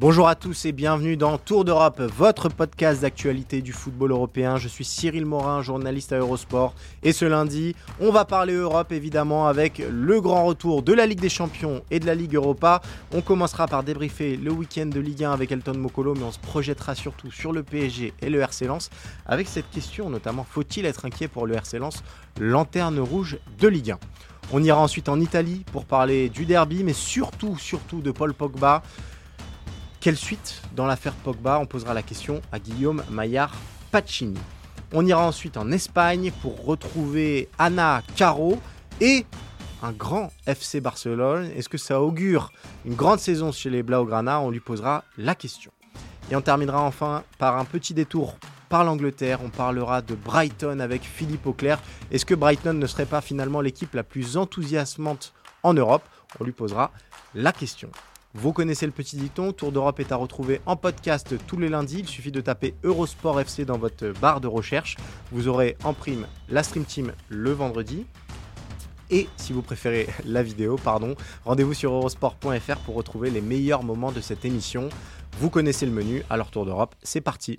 Bonjour à tous et bienvenue dans Tour d'Europe, votre podcast d'actualité du football européen. Je suis Cyril Morin, journaliste à Eurosport. Et ce lundi, on va parler Europe évidemment avec le grand retour de la Ligue des Champions et de la Ligue Europa. On commencera par débriefer le week-end de Ligue 1 avec Elton Mokolo, mais on se projettera surtout sur le PSG et le RC Lens avec cette question notamment faut-il être inquiet pour le RC Lens, lanterne rouge de Ligue 1 On ira ensuite en Italie pour parler du derby, mais surtout, surtout de Paul Pogba. Quelle suite dans l'affaire Pogba On posera la question à Guillaume Maillard Pacini. On ira ensuite en Espagne pour retrouver Anna Caro et un grand FC Barcelone. Est-ce que ça augure une grande saison chez les Blaugrana On lui posera la question. Et on terminera enfin par un petit détour par l'Angleterre. On parlera de Brighton avec Philippe Auclair. Est-ce que Brighton ne serait pas finalement l'équipe la plus enthousiasmante en Europe On lui posera la question. Vous connaissez le petit dicton, Tour d'Europe est à retrouver en podcast tous les lundis. Il suffit de taper Eurosport FC dans votre barre de recherche. Vous aurez en prime la Stream Team le vendredi. Et si vous préférez la vidéo, pardon, rendez-vous sur eurosport.fr pour retrouver les meilleurs moments de cette émission. Vous connaissez le menu, alors Tour d'Europe, c'est parti.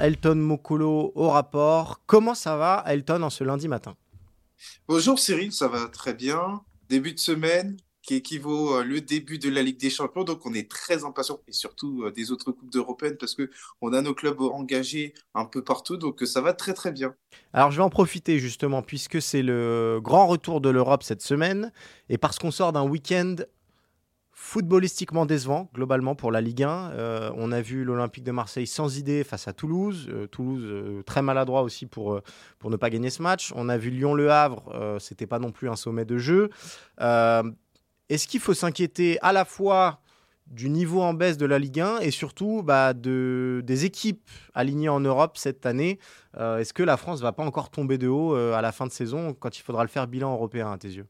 Elton Mokolo au rapport. Comment ça va, Elton, en ce lundi matin? Bonjour Cyril, ça va très bien début de semaine qui équivaut le début de la Ligue des Champions. Donc, on est très impatient et surtout des autres coupes européennes parce que on a nos clubs engagés un peu partout. Donc, ça va très très bien. Alors, je vais en profiter justement puisque c'est le grand retour de l'Europe cette semaine et parce qu'on sort d'un week-end footballistiquement décevant globalement pour la Ligue 1. Euh, on a vu l'Olympique de Marseille sans idée face à Toulouse. Euh, Toulouse euh, très maladroit aussi pour, pour ne pas gagner ce match. On a vu Lyon-Le Havre, c'était pas non plus un sommet de jeu. Est-ce qu'il faut s'inquiéter à la fois du niveau en baisse de la Ligue 1 et surtout bah, de, des équipes alignées en Europe cette année? Est-ce que la France va pas encore tomber de haut à la fin de saison quand il faudra le faire bilan européen à tes yeux?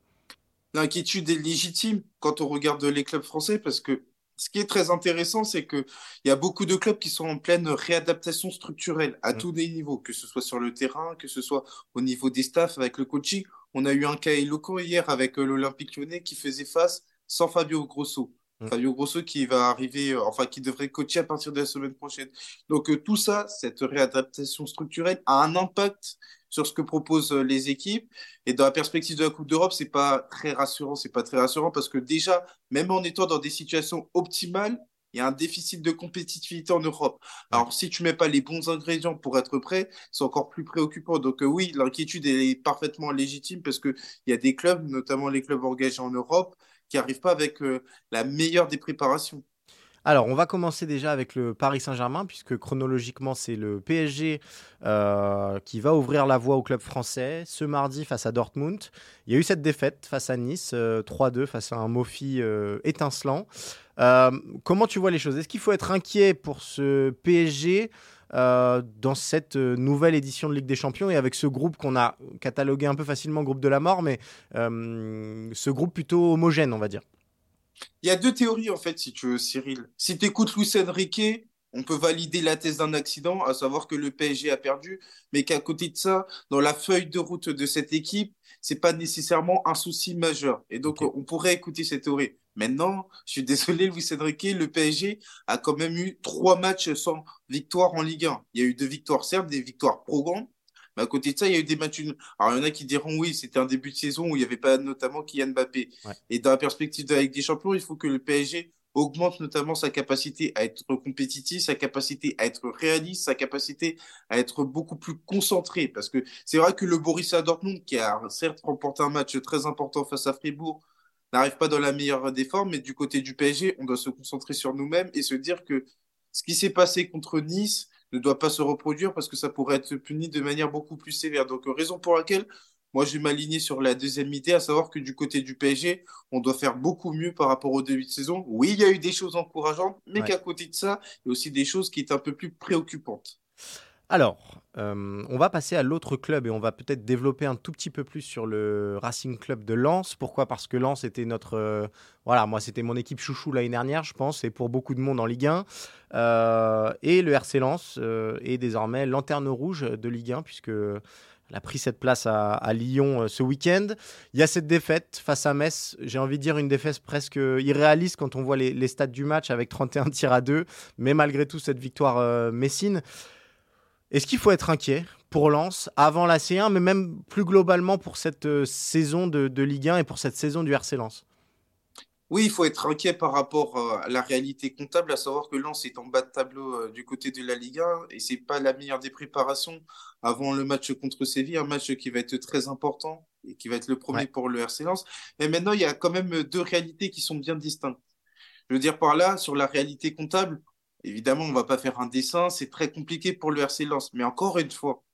L'inquiétude est légitime quand on regarde les clubs français parce que ce qui est très intéressant, c'est qu'il y a beaucoup de clubs qui sont en pleine réadaptation structurelle à mm. tous les niveaux, que ce soit sur le terrain, que ce soit au niveau des staffs avec le coaching. On a eu un cas éloquent hier avec euh, l'Olympique lyonnais qui faisait face sans Fabio Grosso. Mm. Fabio Grosso qui va arriver, euh, enfin qui devrait coacher à partir de la semaine prochaine. Donc euh, tout ça, cette réadaptation structurelle a un impact sur ce que proposent euh, les équipes. Et dans la perspective de la Coupe d'Europe, c'est pas très rassurant. C'est pas très rassurant parce que déjà, même en étant dans des situations optimales, il y a un déficit de compétitivité en Europe. Alors, si tu mets pas les bons ingrédients pour être prêt, c'est encore plus préoccupant. Donc, euh, oui, l'inquiétude est parfaitement légitime parce qu'il y a des clubs, notamment les clubs engagés en Europe, qui n'arrivent pas avec euh, la meilleure des préparations. Alors, on va commencer déjà avec le Paris Saint-Germain, puisque chronologiquement, c'est le PSG euh, qui va ouvrir la voie au club français ce mardi face à Dortmund. Il y a eu cette défaite face à Nice, 3-2 euh, face à un Mofi étincelant. comment tu vois les choses? Est-ce qu'il faut être inquiet pour ce PSG dans cette nouvelle édition de Ligue des Champions et avec ce groupe qu'on a catalogué un peu facilement groupe de la mort, mais ce groupe plutôt homogène, on va dire il y a deux théories, en fait, si tu veux, Cyril. Si tu écoutes Luis Enrique, on peut valider la thèse d'un accident, à savoir que le PSG a perdu, mais qu'à côté de ça, dans la feuille de route de cette équipe, c'est pas nécessairement un souci majeur. Et donc, on pourrait écouter cette théorie. Maintenant, je suis désolé, Luis Enrique, le PSG a quand même eu trois matchs sans victoire en Ligue 1. Il y a eu deux victoires, certes, des victoires probantes, mais à côté de ça, il y a eu des matchs. Alors, il y en a qui diront oui, c'était un début de saison où il n'y avait pas notamment Kylian Mbappé. Et dans la perspective de la des Champions, il faut que le PSG augmente notamment sa capacité à être compétitif, sa capacité à être réaliste, sa capacité à être beaucoup plus concentré. Parce que c'est vrai que le Borussia Dortmund, qui a certes remporté un match très important face à Fribourg, n'arrive pas dans la meilleure des formes, mais du côté du PSG, on doit se concentrer sur nous-mêmes et se dire que ce qui s'est passé contre Nice ne doit pas se reproduire parce que ça pourrait être puni de manière beaucoup plus sévère. Donc, raison pour laquelle moi, je vais m'aligner sur la deuxième idée, à savoir que du côté du PSG, on doit faire beaucoup mieux par rapport au début de saison. Oui, il y a eu des choses encourageantes, mais qu'à côté de ça, il y a aussi des choses qui sont un peu plus préoccupantes. Alors, euh, on va passer à l'autre club et on va peut-être développer un tout petit peu plus sur le Racing Club de Lens. Pourquoi? Parce que Lens était notre. Euh, voilà, moi, c'était mon équipe chouchou l'année dernière, je pense, et pour beaucoup de monde en Ligue 1. Euh, et le RC Lens est désormais lanterne rouge de Ligue 1, puisque. Elle a pris cette place à, Lyon ce week-end. Il y a cette défaite face à Metz. J'ai envie de dire une défaite presque irréaliste quand on voit les, les stats du match avec 31 tirs à 2. Mais malgré tout, cette victoire messine. Est-ce qu'il faut être inquiet pour Lens avant la C1, mais même plus globalement pour cette euh, saison de, Ligue 1 et pour cette saison du RC Lens? Oui, il faut être inquiet par rapport euh, à la réalité comptable, à savoir que Lens est en bas de tableau euh, du côté de la Ligue 1 et c'est pas la meilleure des préparations avant le match contre Séville, un match qui va être très important et qui va être le premier pour le RC Lens. Et maintenant, il y a quand même deux réalités qui sont bien distinctes. Je veux dire par là, sur la réalité comptable, Évidemment, on ne va pas faire un dessin, c'est très compliqué pour le RC Lens. Mais encore une fois,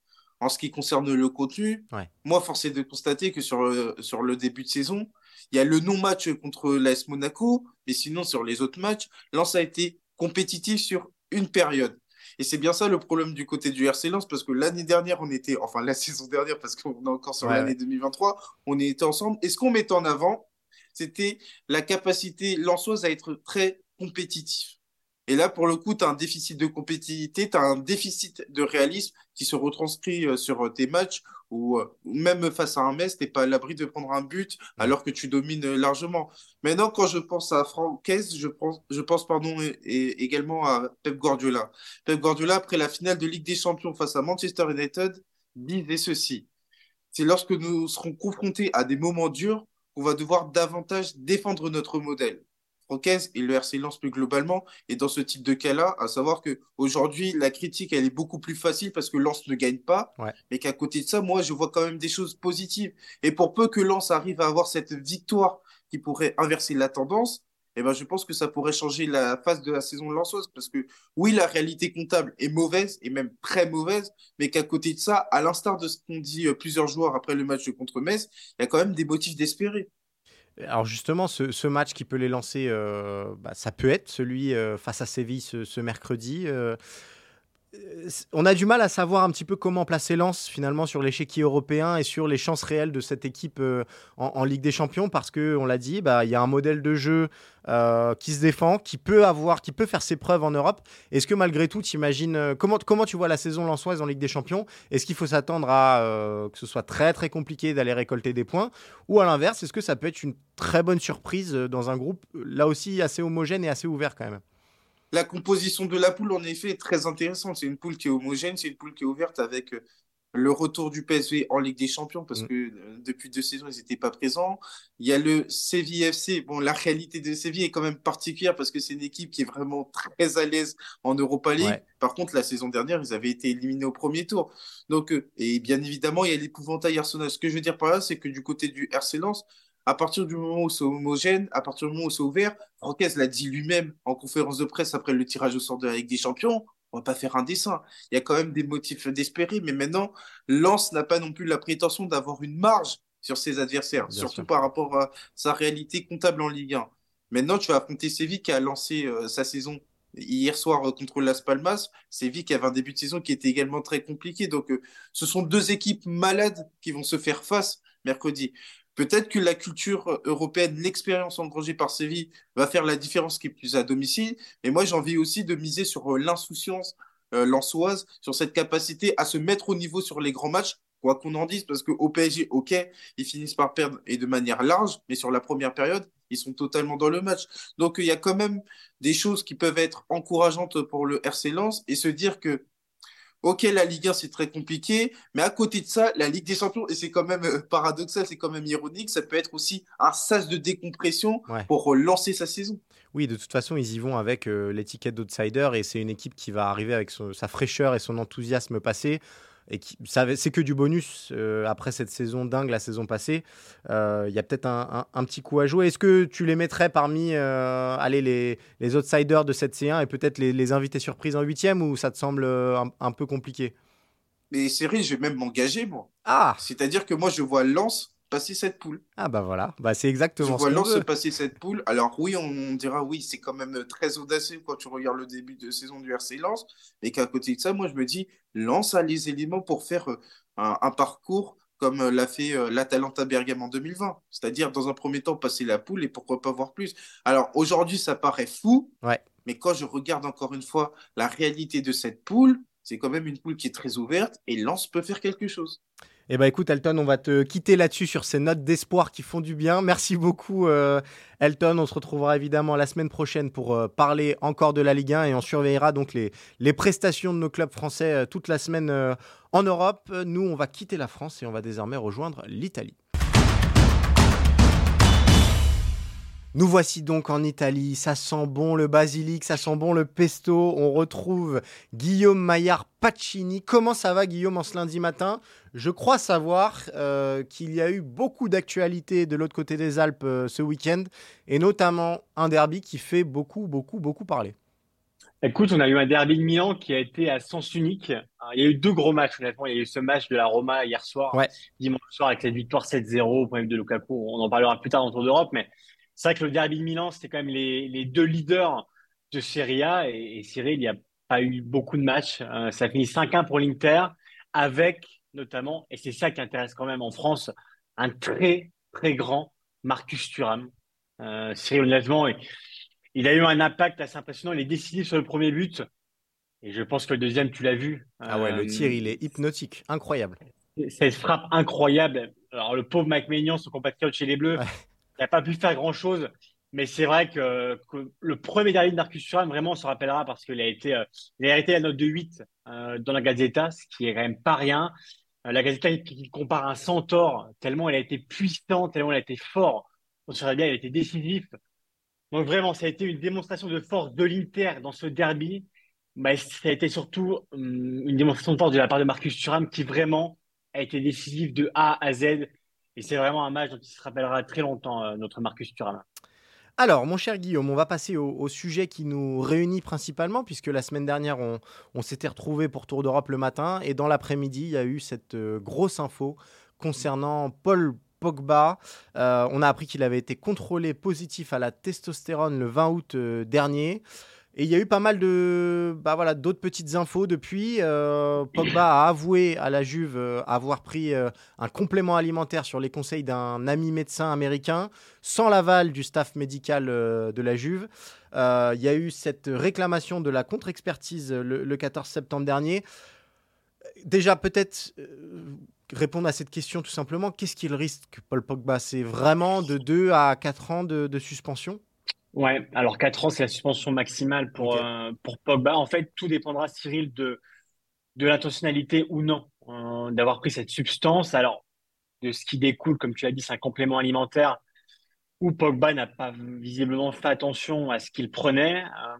en ce qui concerne le contenu, moi, force est de constater que sur, euh, sur le début de saison, il y a le non-match contre l'AS Monaco, mais sinon, sur les autres matchs, Lens a été compétitif sur une période. Et c'est bien ça le problème du côté du RC Lens, parce que l'année dernière, on était, enfin la saison dernière, parce qu'on est encore sur l'année 2023, on était ensemble. Et ce qu'on mettait en avant, c'était la capacité lensoise à être très compétitif. Et là, pour le coup, tu as un déficit de compétitivité, tu as un déficit de réalisme qui se retranscrit euh, sur euh, tes matchs où euh, même face à un Metz, tu n'es pas à l'abri de prendre un but alors que tu domines largement. Maintenant, quand je pense à Francaise, je pense, je pense pardon, et, également à Pep Guardiola. Pep Guardiola, après la finale de Ligue des Champions face à Manchester United, disait ceci. C'est lorsque nous serons confrontés à des moments durs qu'on va devoir davantage défendre notre modèle et le RC Lens plus globalement. Et dans ce type de cas-là, à savoir que aujourd'hui la critique, elle est beaucoup plus facile parce que Lens ne gagne pas. Mais qu'à côté de ça, moi, je vois quand même des choses positives. Et pour peu que Lens arrive à avoir cette victoire qui pourrait inverser la tendance, eh ben, je pense que ça pourrait changer la phase de la saison lensoise parce que oui, la réalité comptable est mauvaise et même très mauvaise, mais qu'à côté de ça, à l'instar de ce qu'ont dit euh, plusieurs joueurs après le match contre Metz, il y a quand même des motifs d'espérer. Alors justement, ce, match qui peut les lancer, euh, bah, ça peut être celui euh, face à Séville ce, mercredi. Euh, on a du mal à savoir un petit peu comment placer Lens finalement sur l'échiquier européen et sur les chances réelles de cette équipe euh, en, Ligue des Champions parce que on l'a dit, bah, il y a un modèle de jeu euh, qui se défend, qui peut avoir, qui peut faire ses preuves en Europe. Est-ce que malgré tout, tu imagines euh, comment, comment tu vois la saison lensoise en Ligue des Champions? Est-ce qu'il faut s'attendre à que ce soit très très compliqué d'aller récolter des points? Ou à l'inverse, est-ce que ça peut être une très bonne surprise dans un groupe là aussi assez homogène et assez ouvert quand même? La composition de la poule, en effet, est très intéressante. C'est une poule qui est homogène, c'est une poule qui est ouverte avec euh, le retour du PSV en Ligue des Champions, parce mm. que euh, depuis deux saisons, ils n'étaient pas présents. Il y a le Séville FC. Bon, la réalité de Séville est quand même particulière parce que c'est une équipe qui est vraiment très à l'aise en Europa League. Par contre, la saison dernière, ils avaient été éliminés au premier tour. Donc, euh, et bien évidemment, il y a l'épouvantail Arsenal. Ce que je veux dire par là, c'est que du côté du RC Lens, à partir du moment où c'est homogène, à partir du moment où c'est ouvert, Francaise l'a dit lui-même en conférence de presse après le tirage au sort de la Ligue des Champions, on va pas faire un dessin. Il y a quand même des motifs d'espérer, mais maintenant, Lens n'a pas non plus la prétention d'avoir une marge sur ses adversaires, surtout par rapport à sa réalité comptable en Ligue 1. Maintenant, tu vas affronter Séville qui a lancé euh, sa saison hier soir euh, contre Las Palmas. Séville qui avait un début de saison qui était également très compliqué. Donc, euh, ce sont deux équipes malades qui vont se faire face mercredi. Peut-être que la culture européenne, l'expérience engrangée par Séville va faire la différence qui est plus à domicile. Mais moi, j'ai envie aussi de miser sur euh, l'insouciance euh, lançoise, sur cette capacité à se mettre au niveau sur les grands matchs, quoi qu'on en dise, parce qu'au PSG, ok, ils finissent par perdre et de manière large, mais sur la première période, ils sont totalement dans le match. Donc, il y a quand même des choses qui peuvent être encourageantes pour le RC Lens et se dire que Ok, la Ligue 1, c'est très compliqué, mais à côté de ça, la Ligue des Champions, et c'est quand même euh, paradoxal, c'est quand même ironique, ça peut être aussi un sas de décompression pour relancer sa saison. Oui, de toute façon, ils y vont avec euh, l'étiquette d'outsider, et c'est une équipe qui va arriver avec sa fraîcheur et son enthousiasme passé. Et c'est que du bonus après cette saison dingue, la saison passée. Il y a peut-être un, petit coup à jouer. Est-ce que tu les mettrais parmi allez, les, les, outsiders de cette C1 et peut-être les, invités surprises en huitième ou ça te semble un, peu compliqué? Mais Cyril, je vais même m'engager, moi. Ah C'est-à-dire que moi, je vois Lens passer cette poule. Ah bah voilà, bah c'est exactement je vois Lens se passer cette poule. Alors oui, on, dira oui, c'est quand même très audacieux quand tu regardes le début de saison du RC Lens, mais qu'à côté de ça, moi je me dis, Lens a les éléments pour faire euh, un, parcours comme euh, l'a fait euh, l'Atalanta Bergame en 2020. C'est-à-dire, dans un premier temps, passer la poule et pourquoi pas voir plus. Alors, aujourd'hui, ça paraît fou, ouais. mais quand je regarde encore une fois la réalité de cette poule, c'est quand même une poule qui est très ouverte et Lens peut faire quelque chose. Eh ben écoute Elton, on va te quitter là-dessus sur ces notes d'espoir qui font du bien. Merci beaucoup euh, Elton. On se retrouvera évidemment la semaine prochaine pour euh, parler encore de la Ligue 1 et on surveillera donc les, prestations de nos clubs français euh, toute la semaine en Europe. Nous, on va quitter la France et on va désormais rejoindre l'Italie. Nous voici donc en Italie, ça sent bon le basilic, ça sent bon le pesto. On retrouve Guillaume Maillard Pacini. Comment ça va Guillaume en ce lundi matin? Je crois savoir euh, qu'il y a eu beaucoup d'actualités de l'autre côté des Alpes euh, ce week-end, et notamment un derby qui fait beaucoup, beaucoup, beaucoup parler. Écoute, on a eu un derby de Milan qui a été à sens unique. il y a eu deux gros matchs, honnêtement. Il y a eu ce match de la Roma hier soir, dimanche soir, avec la victoire 7-0 au point de Lukaku. On en parlera plus tard dans le Tour d'Europe, mais c'est vrai que le derby de Milan, c'était quand même les, deux leaders de Serie A. Et, Cyril, il n'y a pas eu beaucoup de matchs. Euh, ça a fini 5-1 pour l'Inter, avec notamment, et c'est ça qui intéresse quand même en France, un très, très grand Marcus Thuram. Euh, Cyril, honnêtement, il a eu un impact assez impressionnant. Il est décisif sur le premier but. Et je pense que le deuxième, tu l'as vu. Ah ouais, le tir, il est hypnotique. Incroyable. Cette frappe incroyable. Alors, le pauvre Mike Maignan, son compatriote chez les Bleus, n'a pas pu faire grand-chose. Mais c'est vrai que, le premier derby de Marcus Thuram, vraiment, on se rappellera parce qu'il a été, euh, il a la note de 8 euh, dans la Gazeta, ce qui est quand même pas rien. Euh, la Gazeta, il, compare un centaure, tellement il a été puissant, tellement il a été fort. On se bien, il a été décisif. Donc vraiment, ça a été une démonstration de force de l'Inter dans ce derby. Mais ça a été surtout hum, une démonstration de force de la part de Marcus Thuram qui vraiment a été décisif de A à Z et c'est vraiment un match dont il se rappellera très longtemps, euh, notre Marcus Thuram. Alors, mon cher Guillaume, on va passer au, sujet qui nous réunit principalement, puisque la semaine dernière, on, s'était retrouvés pour Tour d'Europe le matin, et dans l'après-midi, il y a eu cette euh, grosse info concernant Paul Pogba. Euh, on a appris qu'il avait été contrôlé positif à la testostérone le 20 août dernier. Et il y a eu pas mal de, bah voilà, d'autres petites infos depuis. Euh, Pogba a avoué à la Juve euh, avoir pris euh, un complément alimentaire sur les conseils d'un ami médecin américain, sans l'aval du staff médical de la Juve. il y a eu cette réclamation de la contre-expertise le, le, 14 septembre dernier. Déjà, peut-être répondre à cette question tout simplement. Qu'est-ce qu'il risque, Paul Pogba? C'est vraiment de 2 à 4 ans de suspension? Ouais, alors 4 ans, c'est la suspension maximale pour, euh, pour Pogba. En fait, tout dépendra, Cyril, de, de l'intentionnalité ou non euh, d'avoir pris cette substance. Alors, de ce qui découle, comme tu as dit, c'est un complément alimentaire où Pogba n'a pas visiblement fait attention à ce qu'il prenait. Euh,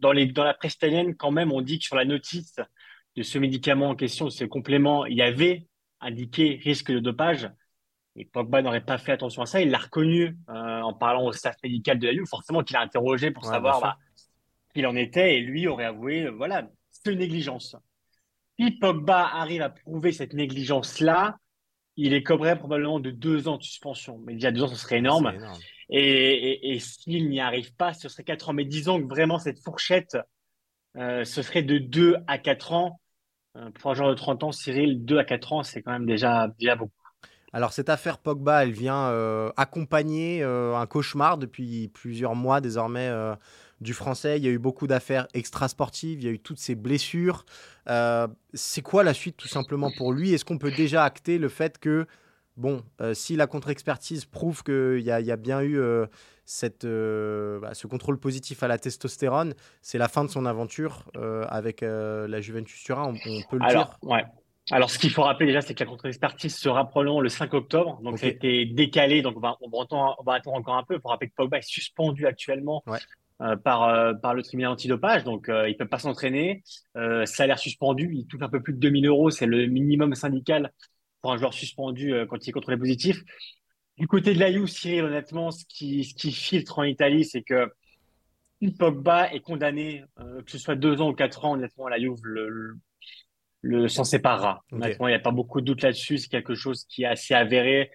dans, les, dans la presse italienne, quand même, on dit que sur la notice de ce médicament en question, de ce complément, il y avait indiqué risque de dopage. Et Pogba n'aurait pas fait attention à ça. Il l'a reconnu euh, en parlant au staff médical de la Juve. Forcément qu'il a interrogé pour savoir bah, qu'il en était. Et lui aurait avoué, euh, voilà, c'est une négligence. Si Pogba arrive à prouver cette négligence-là, il est écoperait probablement de deux ans de suspension. Mais déjà deux ans, ce serait énorme. Et, s'il n'y arrive pas, ce serait quatre ans. Mais disons que vraiment, cette fourchette, euh, ce serait de deux à quatre ans. pour un genre de 30 ans, Cyril, deux à quatre ans, c'est quand même déjà, déjà beaucoup. Alors cette affaire Pogba, elle vient euh, accompagner euh, un cauchemar depuis plusieurs mois désormais euh, du français. Il y a eu beaucoup d'affaires extrasportives, il y a eu toutes ces blessures. c'est quoi la suite tout simplement pour lui? Est-ce qu'on peut déjà acter le fait que, bon, si la contre-expertise prouve qu'il y, a bien eu cette, bah, ce contrôle positif à la testostérone, c'est la fin de son aventure avec la Juventus Turin, on, on peut le Alors, Ouais. Alors, ce qu'il faut rappeler déjà, c'est que la contre-expertise sera probablement le 5 octobre. Donc, ça a été décalé. Donc, on va, on va, attendre, encore un peu. Il faut rappeler que Pogba est suspendu actuellement par, par le tribunal antidopage, donc il ne peut pas s'entraîner. salaire suspendu, il touche un peu plus de 2000 euros, c'est le minimum syndical pour un joueur suspendu quand il est contrôlé positif. Du côté de l'Aïou, Cyril, honnêtement, ce qui, ce qui filtre en Italie, c'est que Pogba est condamné, que ce soit deux ans ou quatre ans, honnêtement, la Juve le, le s'en séparera. Honnêtement, il n'y a pas beaucoup de doute là-dessus. C'est quelque chose qui est assez avéré.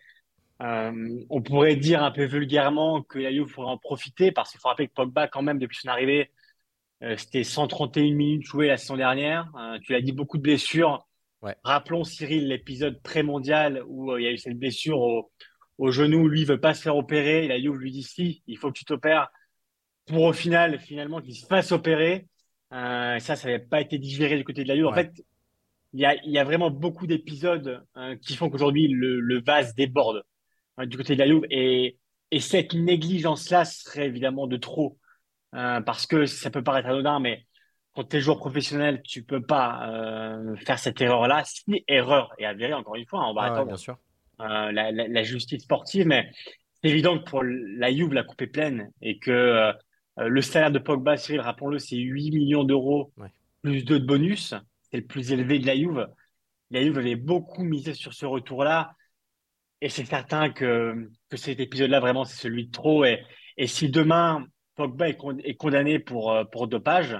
Euh, on pourrait dire un peu vulgairement que la Juve pourrait en profiter parce qu'il faut rappeler que Pogba, quand même, depuis son arrivée, euh, c'était 131 minutes jouées la saison dernière. Euh, tu l'as dit, beaucoup de blessures. Rappelons, Cyril, l'épisode pré-mondial où il y a eu cette blessure au, au genou. Lui, il veut pas se faire opérer. La Juve lui dit si, il faut que tu t'opères. Pour au final, finalement, qu'il se fasse opérer. ça, ça n'avait pas été digéré du côté de la Juve. En fait, il y a, y a vraiment beaucoup d'épisodes hein, qui font qu'aujourd'hui le, le, vase déborde hein, du côté de la Juve et, et cette négligence-là serait évidemment de trop hein, parce que ça peut paraître anodin, mais quand tu es joueur professionnel, tu peux pas euh, faire cette erreur-là. Si erreur est avérée, encore une fois, on va ah attendre bien sûr. Euh, la, la, la, justice sportive, mais c'est évident que pour la Juve, la coupe est pleine et que euh, le salaire de Pogba, Cyril, rappelons-le, c'est 8 millions d'euros plus 2 de bonus le plus élevé de la Juve. La Juve avait beaucoup misé sur ce retour-là. Et c'est certain que, que cet épisode-là, vraiment, c'est celui de trop. Et, et si demain, Pogba est, condamné pour, euh, pour dopage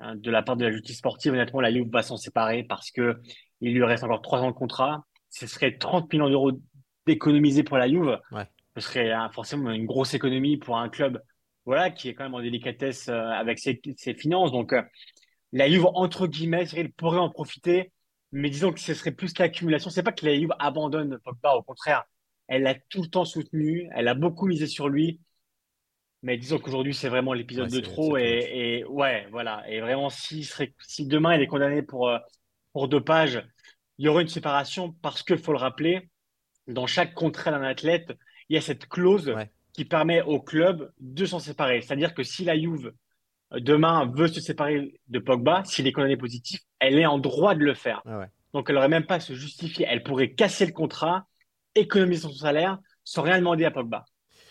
hein, de la part de la justice sportive, honnêtement, la Juve va s'en séparer parce que il lui reste encore trois ans de contrat. Ce serait 30 millions d'euros d'économiser pour la Juve. Ce serait hein, forcément une grosse économie pour un club voilà, qui est quand même en délicatesse euh, avec ses, ses finances. Donc, euh, la Juve, entre guillemets, il pourrait en profiter, mais disons que ce serait plus l'accumulation. C'est pas que la Juve abandonne Pogba, au contraire, elle l'a tout le temps soutenu, elle a beaucoup misé sur lui. Mais disons qu'aujourd'hui, c'est vraiment l'épisode de trop. Et, ouais, voilà. Et vraiment, si, serait, si demain il est condamné pour, euh, pour dopage, il y aurait une séparation parce que, faut le rappeler, dans chaque contrat d'un athlète, il y a cette clause qui permet au club de s'en séparer. C'est-à-dire que si la Juve demain veut se séparer de Pogba, s'il est condamné positif, elle est en droit de le faire. Ah Donc elle n'aurait même pas à se justifier. Elle pourrait casser le contrat, économiser son salaire sans rien demander à Pogba.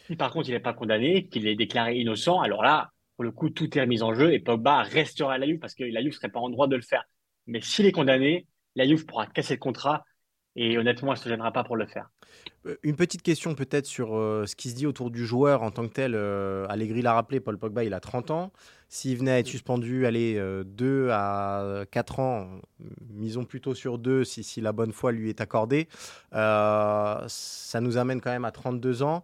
Si par contre il n'est pas condamné, qu'il est déclaré innocent, alors là, pour le coup, tout est remis en jeu et Pogba restera à la Juve parce que la Juve ne serait pas en droit de le faire. Mais s'il est condamné, la Juve pourra casser le contrat et honnêtement, elle ne se gênera pas pour le faire. Euh, une petite question peut-être sur euh, ce qui se dit autour du joueur en tant que tel. Euh, Allegri l'a rappelé, Paul Pogba, il a 30 ans. S'il venait à être suspendu, allez, 2 à 4 ans, misons plutôt sur 2 si, si, la bonne foi lui est accordée, ça nous amène quand même à 32 ans.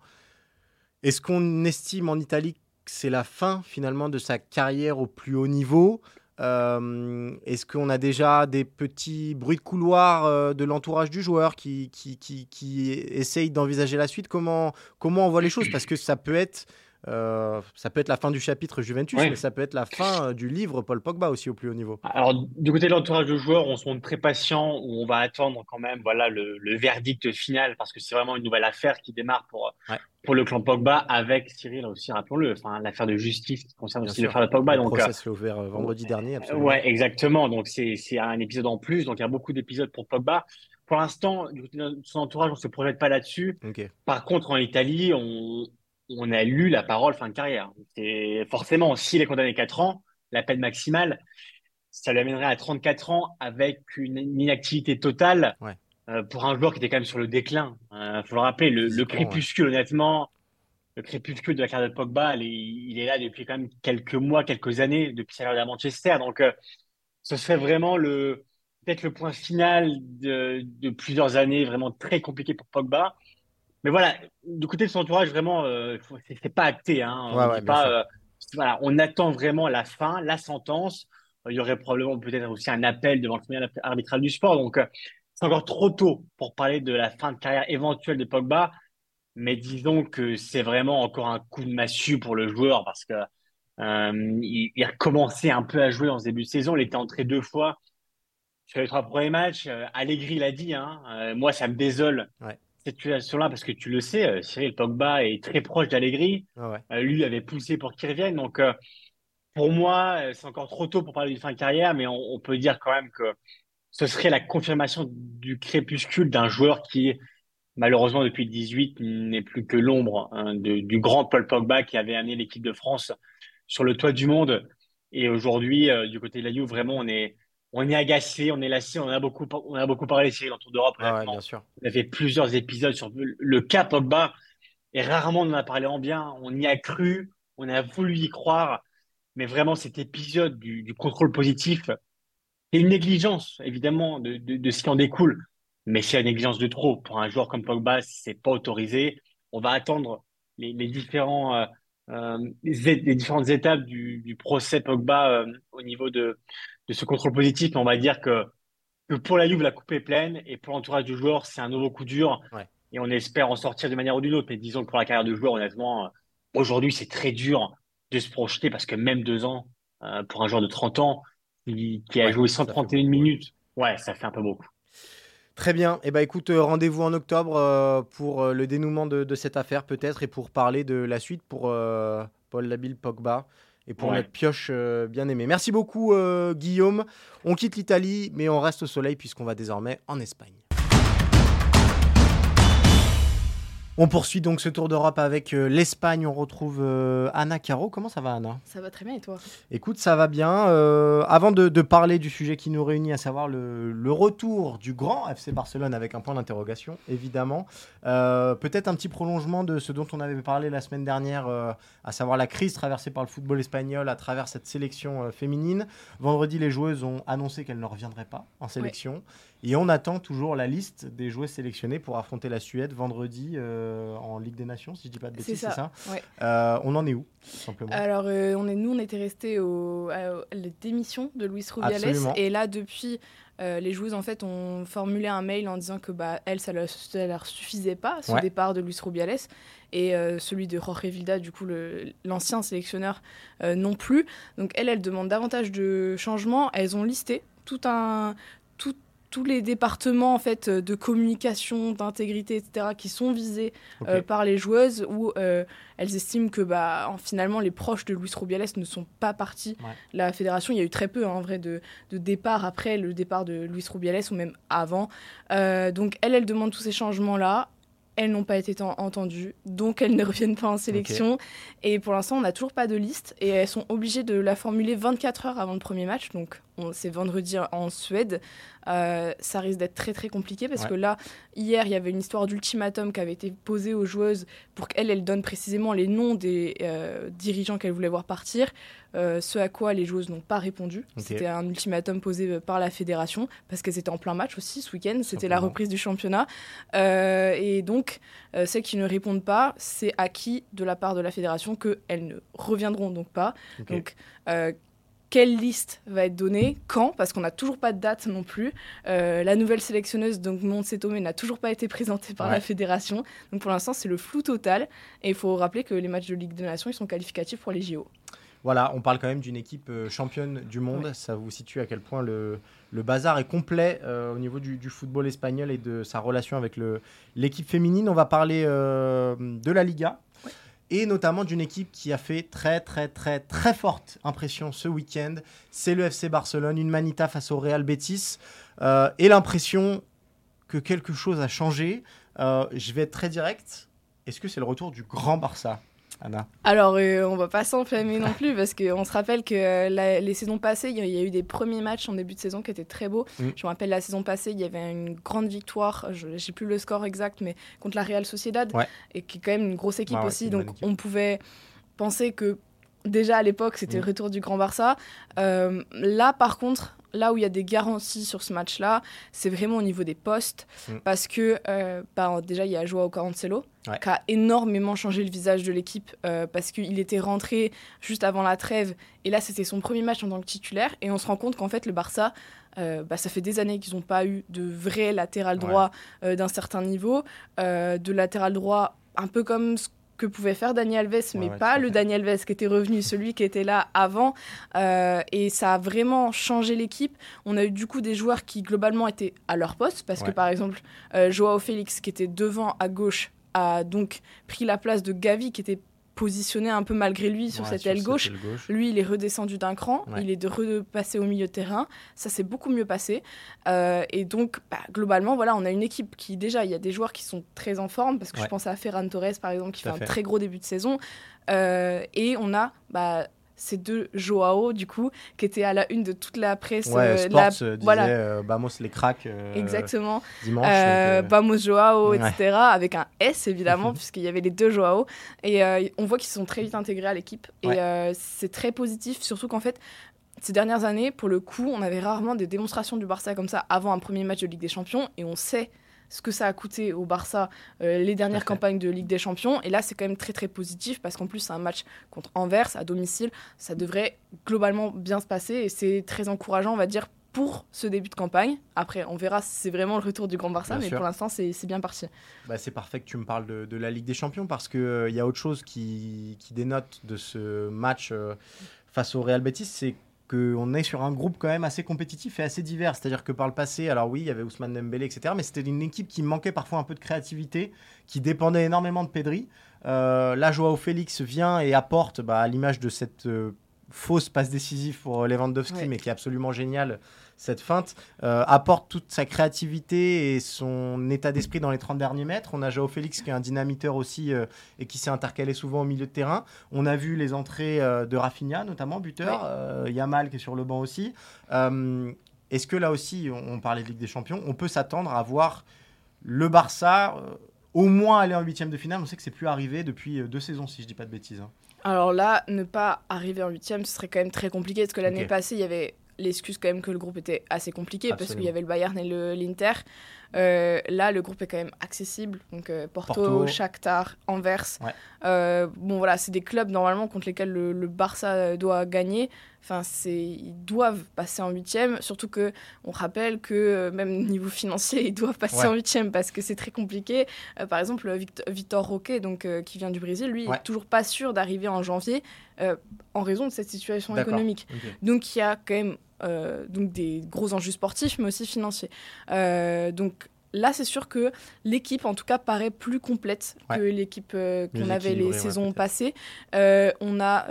Est-ce qu'on estime en Italie que c'est la fin finalement de sa carrière au plus haut niveau? Euh, est-ce qu'on a déjà des petits bruits de couloir euh, de l'entourage du joueur qui, qui, essaye d'envisager la suite? Comment on voit les choses? Parce que ça peut être euh, ça peut être la fin du chapitre Juventus, mais ça peut être la fin euh, du livre Paul Pogba aussi au plus haut niveau. Alors, du côté de l'entourage de joueurs, on se montre très patient, on va attendre quand même voilà, le, verdict final, parce que c'est vraiment une nouvelle affaire qui démarre pour, pour le clan Pogba, avec Cyril aussi, rappelons-le, enfin, l'affaire de justice qui concerne aussi l'affaire de Pogba. Le donc, procès ouvert euh, vendredi dernier. Absolument. Ouais, exactement. Donc, c'est un épisode en plus, donc il y a beaucoup d'épisodes pour Pogba. Pour l'instant, du côté de son entourage, on ne se projette pas là-dessus. Par contre, en Italie, on, on a lu la parole fin de carrière. Et forcément, s'il est condamné 4 ans, la peine maximale, ça l'amènerait à 34 ans avec une inactivité totale euh, pour un joueur qui était quand même sur le déclin. Il euh, faut le rappeler, le, crépuscule, honnêtement, le crépuscule de la carrière de Pogba, il est, là depuis quand même quelques mois, quelques années, depuis sa carrière à Manchester. Donc, euh, ce serait vraiment le peut-être le point final de, de plusieurs années vraiment très compliqué pour Pogba. Mais voilà, du côté de son entourage, vraiment, euh, c'est pas acté. Hein. on, pas, euh, voilà, on attend vraiment la fin, la sentence. Il y aurait probablement peut-être aussi un appel devant le tribunal arbitral du sport. Donc, euh, c'est encore trop tôt pour parler de la fin de carrière éventuelle de Pogba. Mais disons que c'est vraiment encore un coup de massue pour le joueur parce que il, il, a commencé un peu à jouer en ce début de saison. Il était entré deux fois sur les trois premiers matchs. Allegri l'a dit. Hein, moi, ça me désole ouais cette situation-là, parce que tu le sais, euh, Cyril Pogba est très proche d'Allegri. Ah euh, lui avait poussé pour qu'il revienne. Donc, euh, pour moi, c'est encore trop tôt pour parler d'une fin de carrière, mais on, peut dire quand même que ce serait la confirmation du crépuscule d'un joueur qui, malheureusement, depuis 18, n'est plus que l'ombre hein, du grand Paul Pogba qui avait amené l'équipe de France sur le toit du monde. Et aujourd'hui, du côté de la Juve, vraiment, on est, on est agacé, on est lassé, on a beaucoup, on a beaucoup parlé Cyril, en Tour d'Europe. Ah bien sûr. On avait plusieurs épisodes sur le cas Pogba. Et rarement on en a parlé en bien. On y a cru, on a voulu y croire. Mais vraiment, cet épisode du, contrôle positif, c'est une négligence, évidemment, de, de, ce qui en découle. Mais c'est une négligence de trop. Pour un joueur comme Pogba, c'est pas autorisé. On va attendre les, les différents, euh, euh les, différentes étapes du, du procès Pogba euh, au niveau de, de ce contrôle positif. Mais on va dire que, que pour la Juve, la coupe est pleine. Et pour l'entourage du joueur, c'est un nouveau coup dur. Ouais et on espère en sortir d'une manière ou d'une autre. Mais disons que pour la carrière de joueur, honnêtement, euh, aujourd'hui, c'est très dur de se projeter parce que même deux ans, euh, pour un joueur de 30 ans qui, a joué 131 minutes, ouais, ça fait un peu beaucoup. Très bien. Eh ben, écoute, euh, rendez-vous en octobre pour le dénouement de, cette affaire peut-être et pour parler de la suite pour Paul Labille Pogba et pour notre pioche bien aimée. Merci beaucoup Guillaume. On quitte l'Italie mais on reste au soleil puisqu'on va désormais en Espagne. On poursuit donc ce tour d'Europe avec euh, l'Espagne. On retrouve euh, Anna Caro. Comment ça va, Anna? Ça va très bien et toi? Écoute, ça va bien. Euh, avant de, parler du sujet qui nous réunit, à savoir le, retour du grand FC Barcelone avec un point d'interrogation, évidemment. Peut-être un petit prolongement de ce dont on avait parlé la semaine dernière, à savoir la crise traversée par le football espagnol à travers cette sélection féminine. Vendredi, les joueuses ont annoncé qu'elles ne reviendraient pas en sélection. Et on attend toujours la liste des joueurs sélectionnés pour affronter la Suède vendredi euh, en Ligue des Nations, si je dis pas de bêtises, c'est ça, euh, On en est où, simplement? Alors, euh, on est, nous, on était restés au, à, la démission de Luis Rubiales. Et là, depuis, les joueuses, en fait, ont formulé un mail en disant que, bah, elles, ça leur, leur suffisait pas, ce départ de Luis Rubiales. Et celui de Jorge Vilda, du coup, l'ancien sélectionneur, non plus. Donc, elles, elles demandent davantage de changements. Elles ont listé tout un, tous les départements en fait de communication, d'intégrité, etc., qui sont visés euh, par les joueuses, où euh, elles estiment que bah, finalement les proches de Luis Rubiales ne sont pas partis. La fédération, il y a eu très peu hein, en vrai de, de départ après le départ de Luis Rubiales ou même avant. Euh, donc elles, elles demandent tous ces changements-là elles n'ont pas été entendues, donc elles ne reviennent pas en sélection. Et pour l'instant, on n'a toujours pas de liste et elles sont obligées de la formuler 24 heures avant le premier match. Donc, c'est vendredi en Suède. Euh, ça risque d'être très très compliqué parce que là, hier, il y avait une histoire d'ultimatum qui avait été posée aux joueuses pour qu'elles elles donnent précisément les noms des euh, dirigeants qu'elles voulaient voir partir. Euh, ce à quoi les joueuses n'ont pas répondu. C'était un ultimatum posé par la fédération parce qu'elles étaient en plein match aussi ce week-end. C'était la reprise du championnat. et donc, celles qui ne répondent pas, c'est acquis de la part de la fédération qu'elles ne reviendront donc pas. Donc, quelle liste va être donnée, quand, parce qu'on n'a toujours pas de date non plus. Euh, la nouvelle sélectionneuse, donc Montse Tomé, n'a toujours pas été présentée par la fédération. Donc pour l'instant, c'est le flou total. Et il faut rappeler que les matchs de Ligue des Nations, ils sont qualificatifs pour les JO. Voilà, on parle quand même d'une équipe euh, championne du monde. Ça vous situe à quel point le, bazar est complet euh, au niveau du, football espagnol et de sa relation avec l'équipe féminine. On va parler de la Liga et notamment d'une équipe qui a fait très très très très forte impression ce week-end. C'est le FC Barcelone, une manita face au Real Betis, euh, et l'impression que quelque chose a changé. Euh, je vais être très direct. Est-ce que c'est le retour du grand Barça? Anna Alors, euh, on va pas s'enflammer non plus parce qu'on se rappelle que euh, les saisons passées, il y, a eu des premiers matchs en début de saison qui étaient très beaux. Mm. Je me rappelle la saison passée, il y avait une grande victoire, je n'ai plus le score exact, mais contre la Real Sociedad, et qui est quand même une grosse équipe aussi. Donc, on pouvait penser que déjà à l'époque, c'était le mm. retour du Grand Barça. Euh, là, par contre, là où il y a des garanties sur ce match-là, c'est vraiment au niveau des postes. Mm. Parce que euh, bah, déjà, il y a Joao Cancelo, qui a énormément changé le visage de l'équipe euh, parce qu'il était rentré juste avant la trêve. Et là, c'était son premier match en tant que titulaire. Et on se rend compte qu'en fait, le Barça, bah, ça fait des années qu'ils n'ont pas eu de vrai latéral droit d'un certain niveau. de latéral droit un peu comme ce que pouvait faire Daniel Alves, mais pas le Daniel Alves qui était revenu, celui qui était là avant. Euh, et ça a vraiment changé l'équipe. On a eu du coup des joueurs qui globalement étaient à leur poste, parce que par exemple, euh, Joao Félix, qui était devant à gauche, a donc pris la place de Gavi, qui était positionné un peu malgré lui sur cette aile gauche. Lui, il est redescendu d'un cran, il est de repasser au milieu de terrain. Ça s'est beaucoup mieux passé. Euh, et donc, bah, globalement, voilà, on a une équipe qui, déjà, il y a des joueurs qui sont très en forme, parce que je pense à Ferran Torres, par exemple, qui fait un très gros début de saison. Euh, et on a bah, ces deux Joao, du coup, qui étaient à la une de toute la presse. Ouais, Sports la... disait, voilà. Bamos les cracks. Exactement. Dimanche. Bamos Joao, etc. Avec un S, évidemment, puisqu'il y avait les deux Joao. Et on voit qu'ils sont très vite intégrés à l'équipe. Et c'est très positif, surtout qu'en fait, ces dernières années, pour le coup, on avait rarement des démonstrations du Barça comme ça avant un premier match de Ligue des Champions. Et on sait ce que ça a coûté au Barça euh, les dernières campagnes de Ligue des Champions. Et là, c'est quand même très très positif parce qu'en plus, c'est un match contre Anvers à domicile. Ça devrait globalement bien se passer et c'est très encourageant, on va dire, pour ce début de campagne. Après, on verra si c'est vraiment le retour du Grand Barça, mais pour l'instant, c'est bien parti. Bah, c'est parfait que tu me parles de, la Ligue des Champions parce qu'il euh, y a autre chose qui, qui, dénote de ce match euh, face au Real Betis, c'est qu'on est sur un groupe quand même assez compétitif et assez divers. C'est-à-dire que par le passé, alors oui, il y avait Ousmane Dembélé, etc., mais c'était une équipe qui manquait parfois un peu de créativité, qui dépendait énormément de Pedri. Euh, là, Joao Félix vient et apporte, bah, à l'image de cette euh, fausse passe décisive pour Lewandowski, mais qui est absolument géniale, cette feinte, euh, apporte toute sa créativité et son état d'esprit dans les 30 derniers mètres. On a Joao Félix qui est un dynamiteur aussi euh, et qui s'est intercalé souvent au milieu de terrain. On a vu les entrées euh, de Rafinha, notamment buteur, Yamal qui est sur le banc aussi. Est-ce que là aussi, on, parlait de Ligue des Champions, on peut s'attendre à voir le Barça au moins aller en huitième de finale? On sait que c'est plus arrivé depuis deux saisons, si je dis pas de bêtises. Hein. Alors là, ne pas arriver en huitième, ce serait quand même très compliqué parce que l'année passée, il y avait l'excuse quand même que le groupe était assez compliqué parce qu'il y avait le Bayern et l'Inter. Euh, là, le groupe est quand même accessible. Donc euh, Porto, Shakhtar, Anvers. Euh, bon voilà, c'est des clubs normalement contre lesquels le, Barça doit gagner. Enfin, ils doivent passer en huitième. Surtout que on rappelle que même niveau financier, ils doivent passer en huitième parce que c'est très compliqué. par exemple, Victor, Roque, donc qui vient du Brésil, lui, est toujours pas sûr d'arriver en janvier en raison de cette situation économique. Donc il y a quand même euh, donc des gros enjeux sportifs, mais aussi financiers. Euh, donc là, c'est sûr que l'équipe, en tout cas, paraît plus complète que l'équipe euh, qu'on avait les saisons passées. on a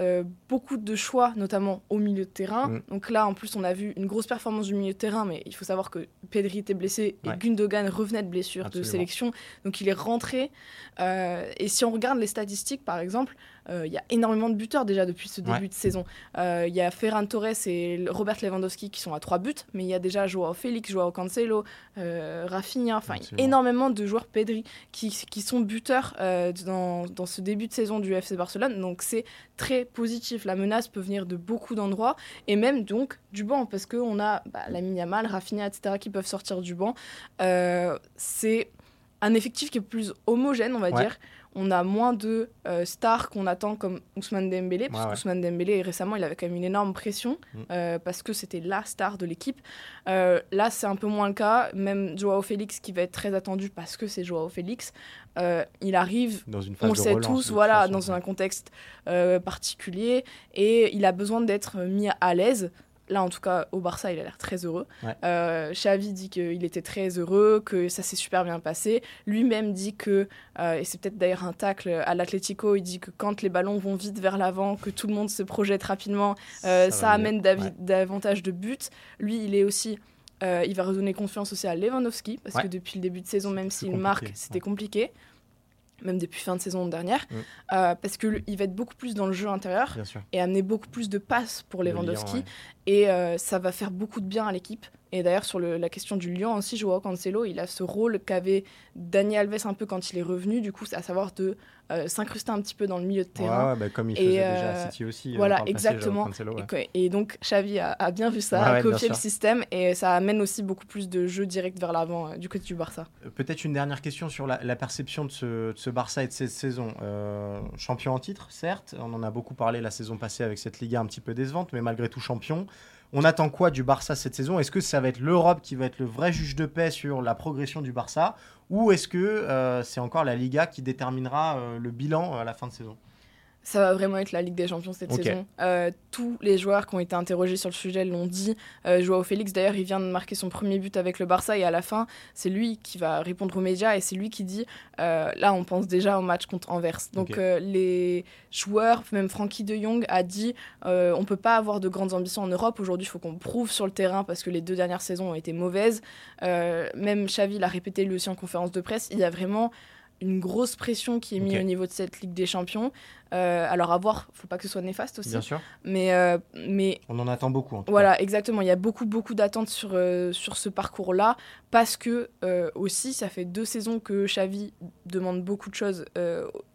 beaucoup de choix, notamment au milieu de terrain. Mm. Donc là, en plus, on a vu une grosse performance du milieu de terrain, mais il faut savoir que Pedri était blessé et Gundogan revenait de blessure de sélection. Donc il est rentré. et si on regarde les statistiques, par exemple, il y a énormément de buteurs déjà depuis ce début de saison. Euh, il y a Ferran Torres et Robert Lewandowski qui sont à trois buts, mais il y a déjà Joao Félix, Joao Cancelo, euh, Rafinha, enfin énormément de joueurs Pedri qui, qui sont buteurs dans, dans, ce début de saison du FC Barcelone. Donc c'est très positif. La menace peut venir de beaucoup d'endroits et même donc du banc parce qu'on a bah, la Yamal, Rafinha, etc. qui peuvent sortir du banc. c'est un effectif qui est plus homogène, on va dire on a moins de euh, stars qu'on attend comme Ousmane Dembélé, parce qu'Ousmane Dembélé, récemment, il avait quand même une énorme pression, mm. euh, parce que c'était la star de l'équipe. Euh, là, c'est un peu moins le cas. Même Joao Félix, qui va être très attendu parce que c'est Joao Félix, il arrive, dans une on le sait tous, voilà, dans un contexte particulier, et il a besoin d'être mis à l'aise. Là, en tout cas, au Barça, il a l'air très heureux. Euh, Xavi dit qu'il était très heureux, que ça s'est super bien passé. Lui-même dit que, euh, et c'est peut-être d'ailleurs un tacle à l'Atlético, il dit que quand les ballons vont vite vers l'avant, que tout le monde se projette rapidement, euh, ça, amène davantage de buts. Lui, il est aussi... il va redonner confiance aussi à Lewandowski, parce que depuis le début de saison, même s'il marque, c'était compliqué même depuis fin de saison dernière, mm. euh, parce qu'il va être beaucoup plus dans le jeu intérieur et amener beaucoup plus de passes pour Lewandowski. Et euh, ça va faire beaucoup de bien à l'équipe. Et d'ailleurs, sur la question du Lyon aussi, Joao Cancelo, il a ce rôle qu'avait Daniel Alves un peu quand il est revenu, du coup, à savoir de euh, s'incruster un petit peu dans le milieu de terrain. Bah, comme il faisait déjà à City aussi. Voilà, exactement. et, donc, Xavi a, bien vu ça, a copié le système, et ça amène aussi beaucoup plus de jeux directs vers l'avant du côté du Barça. Peut-être une dernière question sur la, perception de ce, Barça et de cette saison. champion en titre, certes, on en a beaucoup parlé la saison passée avec cette Liga un petit peu décevante, mais malgré tout champion. On attend quoi du Barça cette saison? Est-ce que ça va être l'Europe qui va être le vrai juge de paix sur la progression du Barça? Ou est-ce que euh, c'est encore la Liga qui déterminera euh, le bilan à la fin de saison? Ça va vraiment être la Ligue des Champions cette saison. Euh, tous les joueurs qui ont été interrogés sur le sujet l'ont dit. Euh, Joao Félix, d'ailleurs, il vient de marquer son premier but avec le Barça et à la fin, c'est lui qui va répondre aux médias et c'est lui qui dit euh, là, on pense déjà au match contre Anvers. Donc les joueurs, même Frankie de Jong a dit on peut pas avoir de grandes ambitions en Europe. Aujourd'hui, il faut qu'on prouve sur le terrain parce que les deux dernières saisons ont été mauvaises. même Xavi l'a répété lui aussi en conférence de presse. Il y a vraiment une grosse pression qui est mise au niveau de cette Ligue des Champions. Euh, alors à voir, faut pas que ce soit néfaste aussi. Bien sûr. Mais, euh, mais on en attend beaucoup. En voilà, exactement. Il y a beaucoup beaucoup d'attentes sur euh, sur ce parcours-là parce que aussi ça fait deux saisons que Xavi demande beaucoup de choses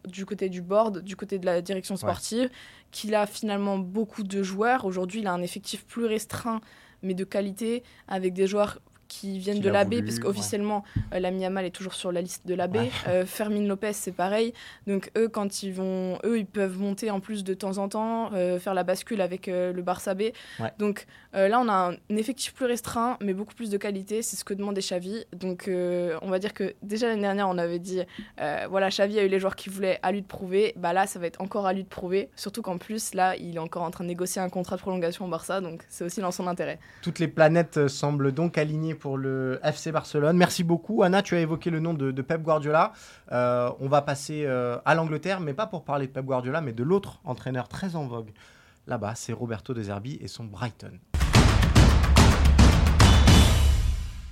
du côté du board, du côté de la direction sportive, qu'il a finalement beaucoup de joueurs. Aujourd'hui, il a un effectif plus restreint mais de qualité avec des joueurs qui viennent de l'AB, puisque officiellement euh, la Miamal est toujours sur la liste de l'AB. Euh, Fermin Lopez, c'est pareil. Donc eux, quand ils vont, eux, ils peuvent monter en plus de temps en temps, euh, faire la bascule avec le Barça B. Donc là, on a un effectif plus restreint, mais beaucoup plus de qualité. C'est ce que demandait Xavi. Donc on va dire que déjà l'année dernière, on avait dit, voilà, Xavi a eu les joueurs qui voulaient à lui de prouver. Bah là, ça va être encore à lui de prouver. Surtout qu'en plus, là, il est encore en train de négocier un contrat de prolongation au Barça. Donc c'est aussi dans son intérêt. Toutes les planètes semblent donc alignées pour le FC Barcelone. Merci beaucoup. Anna, tu as évoqué le nom de, Pep Guardiola. Euh, on va passer euh, à l'Angleterre, mais pas pour parler de Pep Guardiola, mais de l'autre entraîneur très en vogue là-bas, c'est Roberto De Zerbi et son Brighton.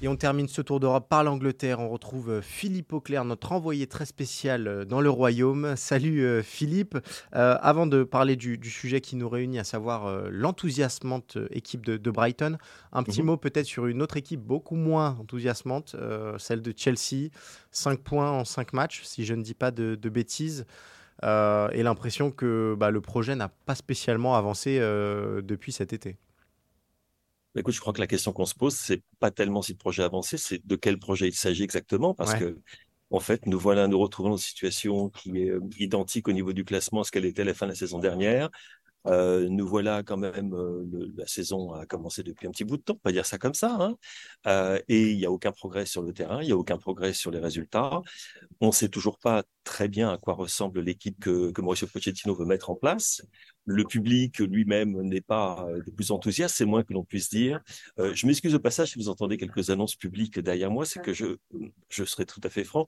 Et on termine ce tour d'Europe par l'Angleterre. On retrouve euh, Philippe Auclair, notre envoyé très spécial euh, dans le royaume. Salut euh, Philippe. avant de parler du, sujet qui nous réunit, à savoir l'enthousiasmante équipe de, Brighton, un petit mhm. mot peut-être sur une autre équipe beaucoup moins enthousiasmante, celle de Chelsea. 5 points en 5 matchs, si je ne dis pas de, bêtises. et l'impression que bah, le projet n'a pas spécialement avancé depuis cet été. Bah, écoute, je crois que la question qu'on se pose, c'est pas tellement si le projet a avancé, c'est de quel projet il s'agit exactement, parce que en fait, nous voilà nous retrouvons dans une situation qui est euh, identique au niveau du classement à ce qu'elle était à la fin de la saison dernière. Euh, nous voilà quand même, euh, la saison a commencé depuis un petit bout de temps, pas dire ça comme ça, hein. euh, et il n'y a aucun progrès sur le terrain, il n'y a aucun progrès sur les résultats. On ne sait toujours pas très bien à quoi ressemble l'équipe que, que Mauricio Pochettino veut mettre en place. Le public lui-même n'est pas le plus enthousiaste, c'est moins que l'on puisse dire. je m'excuse au passage si vous entendez quelques annonces publiques derrière moi, c'est que je, je serai tout à fait franc,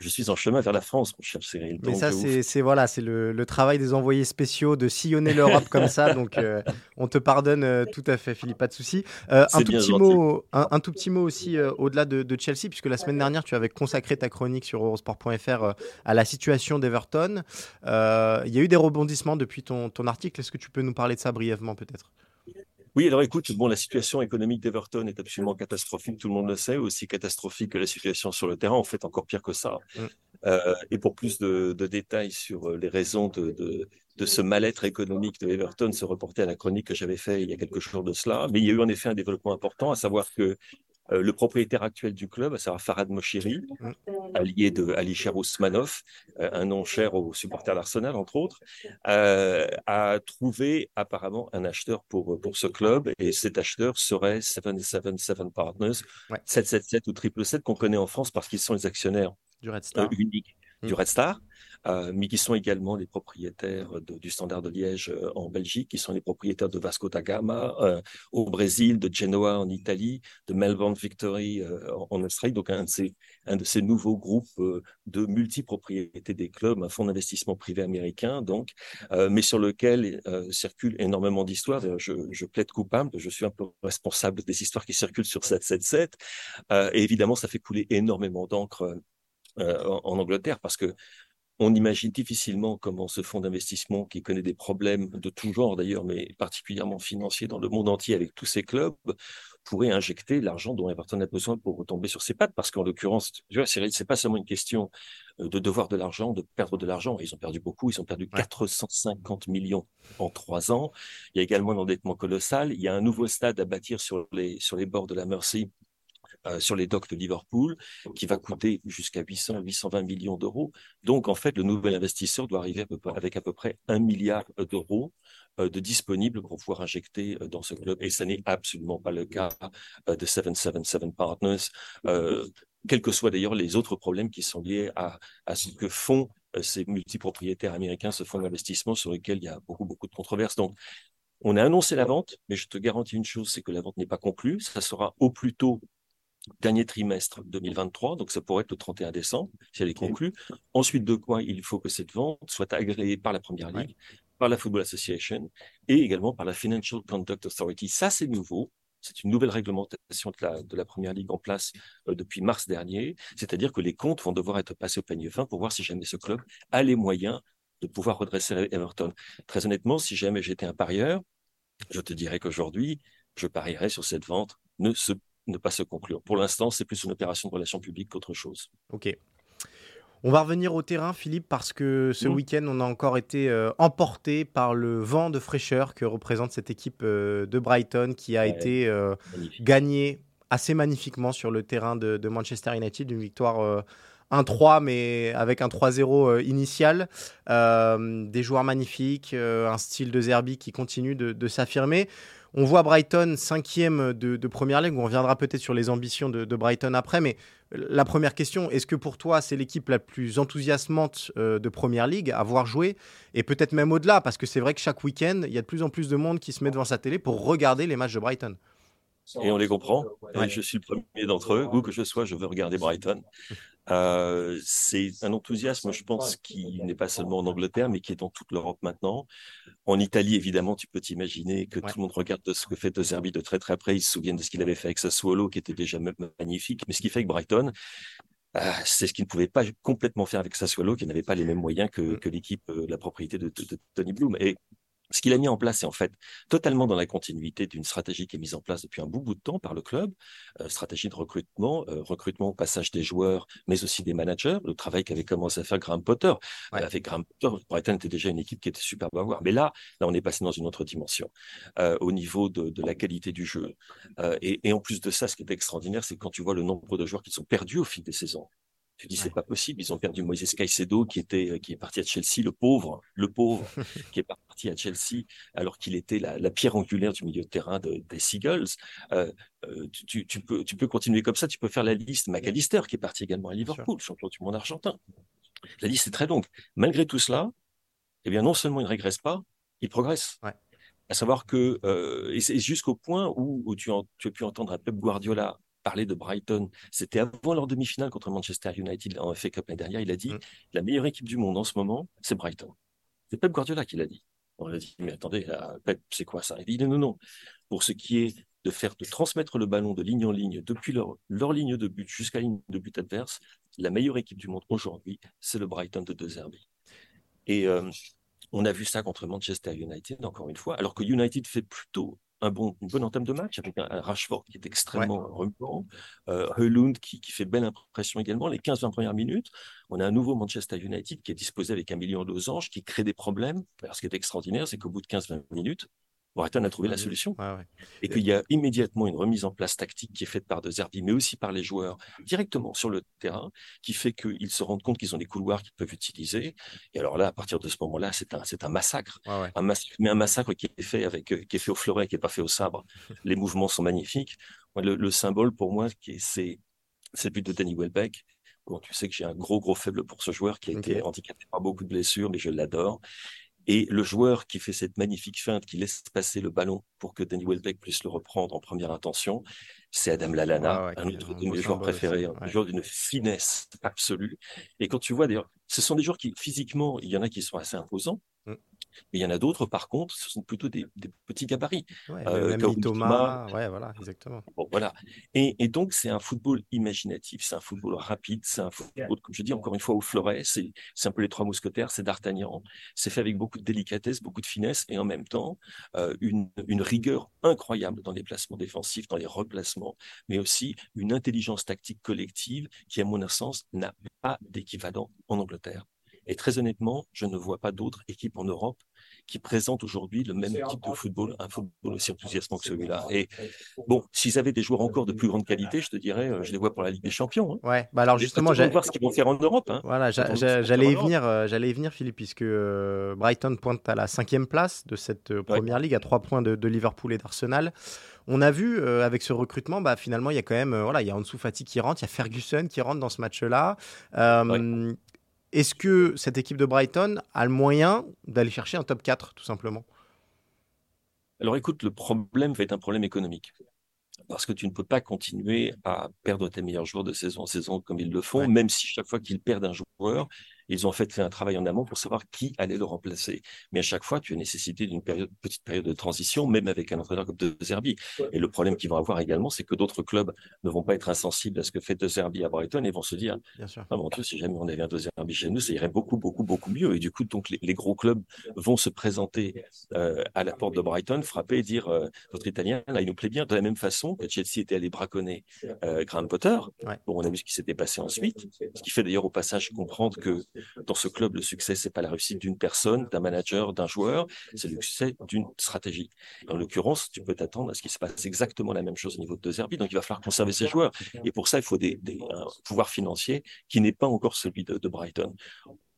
je suis en chemin vers la France, mon cher Cyril. Mais ça, c'est voilà, c'est le, le, travail des envoyés spéciaux de sillonner l'Europe comme ça. Donc, euh, on te pardonne euh, tout à fait, Philippe, pas de souci. Euh, un, tout petit mot, un, tout petit mot aussi au-delà de, de, Chelsea, puisque la semaine dernière, tu avais consacré ta chronique sur Eurosport.fr à la situation d'Everton. Il y a eu des rebondissements depuis ton, ton article. Est-ce que tu peux nous parler de ça brièvement, peut-être? Oui, alors écoute, bon, la situation économique d'Everton est absolument catastrophique, tout le monde le sait, aussi catastrophique que la situation sur le terrain, en fait encore pire que ça. Mm. Euh, et pour plus de, détails sur euh, les raisons de, de, ce mal-être économique de Everton, se reporter à la chronique que j'avais fait il y a quelques jours de cela. Mais il y a eu en effet un développement important, à savoir que euh, le propriétaire actuel du club, à savoir Farad Moshiri, mm. allié de Ali Ousmanov, un nom cher aux supporters d'Arsenal, entre autres, a trouvé apparemment un acheteur pour, pour ce club. Et cet acheteur serait 777 Partners, 777 ou 777 qu'on connaît en France parce qu'ils sont les actionnaires du Red Star. unique du mm. Red Star, euh, mais qui sont également les propriétaires du Standard de Liège euh, en Belgique, qui sont les propriétaires de Vasco da Gama euh, au Brésil, de Genoa en Italie, de Melbourne Victory en, Australie. Donc un de ces, un de ces nouveaux groupes de multipropriété des clubs, un fonds d'investissement privé américain, donc, mais sur lequel circule énormément d'histoires. Je, je, plaide coupable, je suis un peu responsable des histoires qui circulent sur 777. et évidemment, ça fait couler énormément d'encre euh, en, Angleterre parce que on imagine difficilement comment ce fonds d'investissement, qui connaît des problèmes de tout genre d'ailleurs, mais particulièrement financiers dans le monde entier avec tous ces clubs, pourrait injecter l'argent dont Everton a besoin pour retomber sur ses pattes. Parce qu'en l'occurrence, c'est pas seulement une question euh, de devoir de l'argent, de perdre de l'argent. Ils ont perdu beaucoup. Ils ont perdu 450 millions en trois ans. Il y a également un endettement colossal. Il y a un nouveau stade à bâtir sur les, sur les bords de la Mersey euh, sur les docks de Liverpool, qui va coûter jusqu'à 800, 820 millions d'euros. Donc, en fait, le nouvel investisseur doit arriver avec à peu près un milliard d'euros euh, de disponibles pour pouvoir injecter euh, dans ce club. Et ce n'est absolument pas le cas de 777 Partners, quels que soient d'ailleurs les autres problèmes qui sont liés à, à ce que font ces multipropriétaires américains, ce fonds d'investissement sur lequel il y a beaucoup, beaucoup de controverses. Donc, on a annoncé la vente, mais je te garantis une chose, c'est que la vente n'est pas conclue. Ça sera au plus tôt dernier trimestre 2023, donc ça pourrait être le 31 décembre, si elle est conclue. Ensuite de quoi il faut que cette vente soit agréée par la Première Ligue, par la Football Association et également par la Financial Conduct Authority. Ça, c'est nouveau. C'est une nouvelle réglementation de la, de la Première Ligue en place euh, depuis mars dernier. C'est-à-dire que les comptes vont devoir être passés au panier fin pour voir si jamais ce club a les moyens de pouvoir redresser Everton. Très honnêtement, si jamais j'étais un parieur, je te dirais qu'aujourd'hui, je parierais sur cette vente ne, se, ne pas se conclure. Pour l'instant, c'est plus une opération de relations publiques qu'autre chose. Ok. On va revenir au terrain, Philippe, parce que ce mmh. week-end, on a encore été euh, emporté par le vent de fraîcheur que représente cette équipe euh, de Brighton qui a été euh, gagnée assez magnifiquement sur le terrain de, Manchester United, une victoire 1-3, mais avec un 3-0 initial. des joueurs magnifiques, un style de Zerbi qui continue de s'affirmer. On voit Brighton cinquième de, Première Ligue. On reviendra peut-être sur les ambitions de, Brighton après, mais la première question, est-ce que pour toi c'est l'équipe la plus enthousiasmante euh, de Première Ligue à voir jouer? Et peut-être même au-delà, parce que c'est vrai que chaque week-end, il y a de plus en plus de monde qui se met devant sa télé pour regarder les matchs de Brighton. Et on les comprend. Je suis le premier d'entre eux. Où que je sois, je veux regarder Brighton. Euh, c'est un enthousiasme, je pense, qui n'est pas seulement en Angleterre, mais qui est dans toute l'Europe maintenant. En Italie, évidemment, tu peux t'imaginer que tout le monde regarde ce que fait De Zerbi de très très près. Ils se souviennent de ce qu'il avait fait avec Sassuolo, qui était déjà magnifique. Mais ce qu'il fait avec Brighton, euh, c'est ce qu'il ne pouvait pas complètement faire avec Sassuolo, qui n'avait pas les mêmes moyens que, mm. que l'équipe, euh, la propriété de, de, Tony Bloom. Et ce qu'il a mis en place, c'est en fait totalement dans la continuité d'une stratégie qui est mise en place depuis un bout, bout de temps par le club, euh, stratégie de recrutement, euh, recrutement au passage des joueurs, mais aussi des managers, le travail qu'avait commencé à faire Graham Potter. Euh, avec Graham Potter, Brighton était déjà une équipe qui était superbe à voir. Mais là, là, on est passé dans une autre dimension au niveau de, de, la qualité du jeu. Et, et, en plus de ça, ce qui est extraordinaire, c'est quand tu vois le nombre de joueurs qui sont perdus au fil des saisons. Tu dis, c'est pas possible. Ils ont perdu Moïse Caicedo, qui était, euh, qui est parti à Chelsea, le pauvre, le pauvre, qui est parti à Chelsea, alors qu'il était la, pierre angulaire du milieu de terrain des Seagulls. Euh, euh, tu, tu, peux, tu peux continuer comme ça. Tu peux faire la liste. McAllister, qui est parti également à Liverpool, champion du monde argentin. La liste est très longue. Malgré tout cela, eh bien, non seulement il ne régresse pas, il progresse. À savoir que, et c'est jusqu'au point où, où tu, tu as pu entendre un Pep Guardiola de Brighton, c'était avant leur demi-finale contre Manchester United en FA Cup l'année dernière, il a dit mm. la meilleure équipe du monde en ce moment, c'est Brighton. C'est Pep Guardiola qui l'a dit. On a dit, mais attendez, Pep, c'est quoi ça? Il dit, non, non, non. Pour ce qui est de faire, de transmettre le ballon de ligne en ligne depuis leur, leur ligne de but jusqu'à la ligne de but adverse, la meilleure équipe du monde aujourd'hui, c'est le Brighton de De Zerbi. Et euh, on a vu ça contre Manchester United, encore une fois, alors que United fait plutôt un bon, une bonne entame de match avec un, Rashford qui est extrêmement remuant, euh, qui, qui, fait belle impression également. Les 15-20 premières minutes, on a un nouveau Manchester United qui est disposé avec un million de losanges, qui crée des problèmes. Alors, ce qui est extraordinaire, c'est qu'au bout de 15-20 minutes, Brighton a trouvé la solution. Et qu'il y a immédiatement une remise en place tactique qui est faite par De Zerbi, mais aussi par les joueurs directement sur le terrain, qui fait qu'ils se rendent compte qu'ils ont des couloirs qu'ils peuvent utiliser. Et alors là, à partir de ce moment-là, c'est un, c'est un massacre. Un massacre. Mais un massacre qui est fait avec, qui est fait au fleuret, qui n'est pas fait au sabre. les mouvements sont magnifiques. Le, symbole pour moi, c'est, c'est le but de Danny Welbeck. Bon, tu sais que j'ai un gros, gros faible pour ce joueur qui a été handicapé par beaucoup de blessures, mais je l'adore. Et le joueur qui fait cette magnifique feinte, qui laisse passer le ballon pour que Danny Welbeck puisse le reprendre en première intention, c'est Adam Lallana, un autre de mes joueurs préférés, un joueur d'une finesse absolue. Et quand tu vois, d'ailleurs, ce sont des joueurs qui, physiquement, il y en a qui sont assez imposants, mm. Mais il y en a d'autres, par contre, ce sont plutôt des, petits gabarits. euh, Thomas, ouais, voilà, exactement. Bon, voilà. Et, et donc, c'est un football imaginatif, c'est un football rapide, c'est un football, comme je dis encore une fois, au fleuret, c'est un peu les trois mousquetaires, c'est d'Artagnan. C'est fait avec beaucoup de délicatesse, beaucoup de finesse, et en même temps, euh, une, une rigueur incroyable dans les placements défensifs, dans les replacements, mais aussi une intelligence tactique collective qui, à mon sens, n'a pas d'équivalent en Angleterre. Et très honnêtement, je ne vois pas d'autres équipes en Europe qui présentent aujourd'hui le même type de football, un football aussi enthousiasmant que celui-là. Et bon, s'ils avaient des joueurs encore de plus grande qualité, je te dirais, euh, je les vois pour la Ligue des Champions. Hein. Ouais, bah alors justement, j'allais voir ce qu'ils vont faire en Europe. Hein. Voilà, j'allais y venir, euh, j'allais y venir, Philippe, puisque euh, Brighton pointe à la cinquième place de cette première ligue, à trois points de, Liverpool et d'Arsenal. On a vu avec ce recrutement, bah, finalement, il y a quand même, voilà, il y a Ansu Fati qui rentre, il y a Ferguson qui rentre dans ce match-là. Est-ce que cette équipe de Brighton a le moyen d'aller chercher un top 4, tout simplement? Alors écoute, le problème va être un problème économique. Parce que tu ne peux pas continuer à perdre tes meilleurs joueurs de saison en saison comme ils le font, même si chaque fois qu'ils perdent un joueur, Ils ont fait fait un travail en amont pour savoir qui allait le remplacer. Mais à chaque fois, tu as nécessité d'une période, petite période de transition, même avec un entraîneur comme De Zerbi. Et le problème qu'ils vont avoir également, c'est que d'autres clubs ne vont pas être insensibles à ce que fait De Zerbi à Brighton et vont se dire, Bien sûr. Ah, mon Dieu, si jamais on avait un De Zerbi chez nous, ça irait beaucoup, beaucoup, beaucoup mieux. Et du coup, donc les, gros clubs vont se présenter euh, à la porte de Brighton, frapper et dire, euh, votre Italien, là, il nous plaît bien. De la même façon que Chelsea était allé braconner euh, Graham Potter. Bon, on a vu ce qui s'était passé ensuite. Ce qui fait d'ailleurs au passage comprendre que dans ce club, le succès, c'est pas la réussite d'une personne, d'un manager, d'un joueur, c'est le succès d'une stratégie. En l'occurrence, tu peux t'attendre à ce qu'il se passe exactement la même chose au niveau de Zerbi, donc il va falloir conserver ses joueurs. Et pour ça, il faut des, un pouvoir financier qui n'est pas encore celui de, Brighton.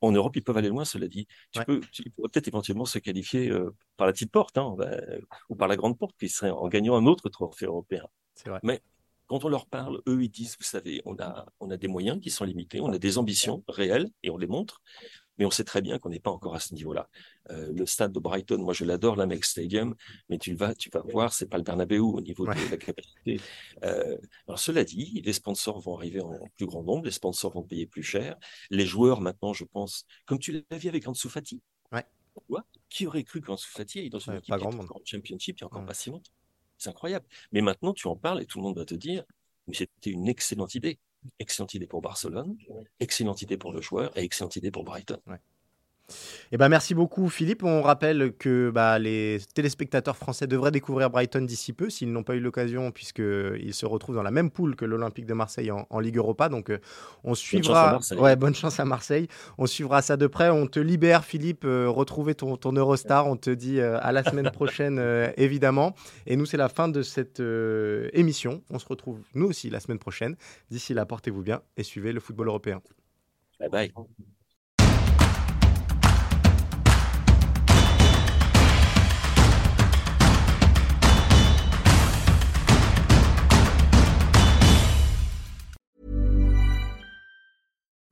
En Europe, ils peuvent aller loin, cela dit. Tu peux, peut-être éventuellement se qualifier euh, par la petite porte, hein, ou par la grande porte, qui serait en gagnant un autre trophée européen. Vrai. Mais quand on leur parle, eux, ils disent, vous savez, on a, on a des moyens qui sont limités, on a des ambitions réelles et on les montre, mais on sait très bien qu'on n'est pas encore à ce niveau-là. Euh, le stade de Brighton, moi je l'adore, l'Amex Stadium, mais tu vas, tu vas voir, c'est pas le Bernabeu au niveau de la capacité. Euh, alors cela dit, les sponsors vont arriver en plus grand nombre, les sponsors vont payer plus cher, les joueurs maintenant, je pense, comme tu l'as vu avec Ansu Fati. Ouais. Qui aurait cru qu'Ansu Fati est dans une équipe en Championship il n'y a encore pas si longtemps? C'est incroyable. Mais maintenant, tu en parles et tout le monde va te dire, mais c'était une excellente idée. Excellente idée pour Barcelone, excellente idée pour le joueur et excellente idée pour Brighton. Eh ben, merci beaucoup Philippe. On rappelle que bah, les téléspectateurs français devraient découvrir Brighton d'ici peu s'ils n'ont pas eu l'occasion puisqu'ils se retrouvent dans la même poule que l'Olympique de Marseille en, Ligue Europa. Donc euh, on suivra... Bonne chance, ouais, bonne chance à Marseille. On suivra ça de près. On te libère Philippe, euh, retrouver ton, ton, Eurostar. On te dit euh, à la semaine prochaine évidemment. Et nous c'est la fin de cette émission. On se retrouve nous aussi la semaine prochaine. D'ici là, portez-vous bien et suivez le football européen. Bye bye.